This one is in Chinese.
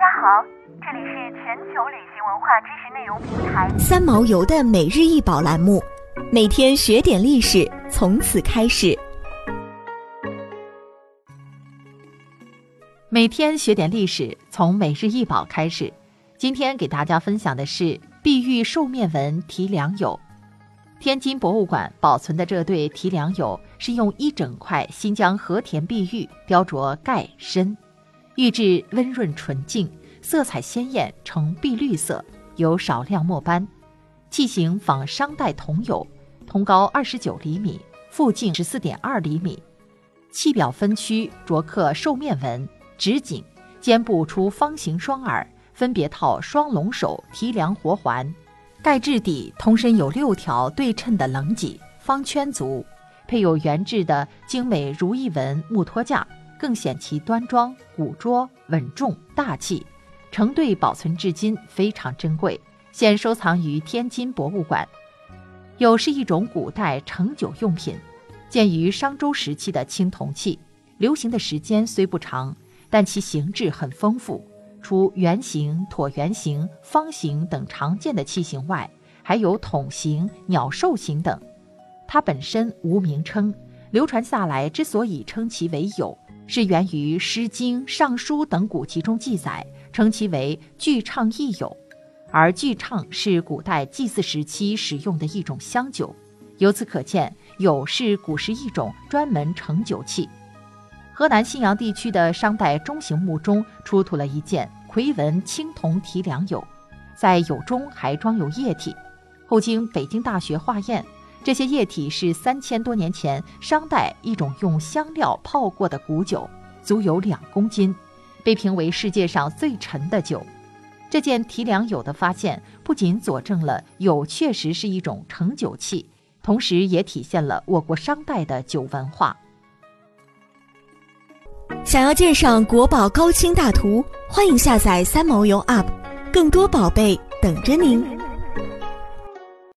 家好，这里是全球旅行文化知识内容平台三毛游的每日一宝栏目，每天学点历史，从此开始。每天学点历史，从每日一宝开始。今天给大家分享的是碧玉兽面纹提梁釉。天津博物馆保存的这对提梁釉是用一整块新疆和田碧玉雕琢盖身，玉质温润纯净，色彩鲜艳，呈碧绿色，有少量墨斑。器型仿商代铜釉，铜高二十九厘米，腹径十四点二厘米。器表分区琢刻兽面纹。直颈，肩部出方形双耳，分别套双龙首提梁活环，盖质底通身有六条对称的棱脊，方圈足，配有圆质的精美如意纹木托架，更显其端庄、古拙、稳重、大气。成对保存至今非常珍贵，现收藏于天津博物馆。釉是一种古代盛酒用品，建于商周时期的青铜器，流行的时间虽不长。但其形制很丰富，除圆形、椭圆形、方形等常见的器型外，还有筒形、鸟兽形等。它本身无名称，流传下来之所以称其为有，是源于《诗经》《尚书》等古籍中记载，称其为巨唱亦有。而巨唱是古代祭祀时期使用的一种香酒，由此可见，有是古时一种专门盛酒器。河南信阳地区的商代中型墓中出土了一件夔纹青铜提梁釉，在釉中还装有液体。后经北京大学化验，这些液体是三千多年前商代一种用香料泡过的古酒，足有两公斤，被评为世界上最沉的酒。这件提梁釉的发现，不仅佐证了釉确实是一种盛酒器，同时也体现了我国商代的酒文化。想要鉴赏国宝高清大图，欢迎下载三毛游 App，更多宝贝等着您。